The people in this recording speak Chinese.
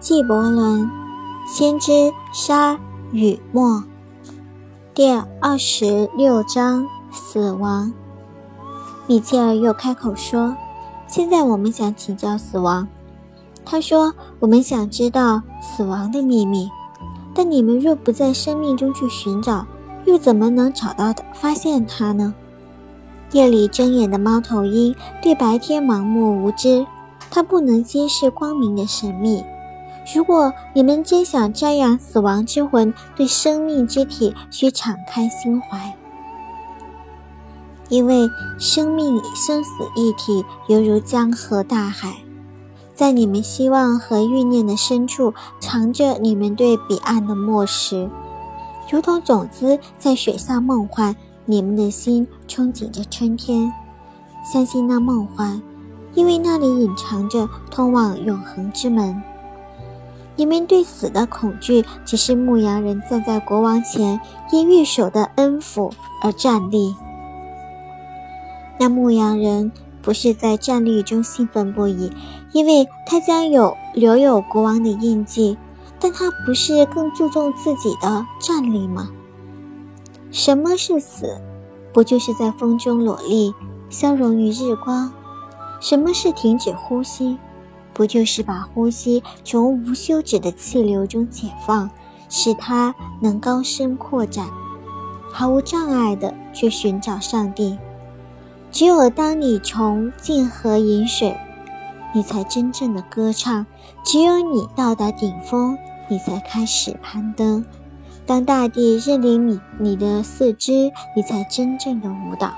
纪伯伦，先知沙与墨，第二十六章死亡。米切尔又开口说：“现在我们想请教死亡。”他说：“我们想知道死亡的秘密，但你们若不在生命中去寻找，又怎么能找到的发现它呢？”夜里睁眼的猫头鹰对白天盲目无知，它不能揭示光明的神秘。如果你们真想瞻仰死亡之魂，对生命之体需敞开心怀，因为生命生死一体，犹如江河大海，在你们希望和欲念的深处，藏着你们对彼岸的漠视，如同种子在雪下梦幻。你们的心憧憬着春天，相信那梦幻，因为那里隐藏着通往永恒之门。人们对死的恐惧，只是牧羊人站在国王前，因御手的恩抚而站立。那牧羊人不是在战栗中兴奋不已，因为他将有留有国王的印记，但他不是更注重自己的战力吗？什么是死？不就是在风中裸立，消融于日光？什么是停止呼吸？不就是把呼吸从无休止的气流中解放，使它能高声扩展，毫无障碍地去寻找上帝。只有当你从静河饮水，你才真正的歌唱；只有你到达顶峰，你才开始攀登。当大地认领你，你的四肢，你才真正的舞蹈。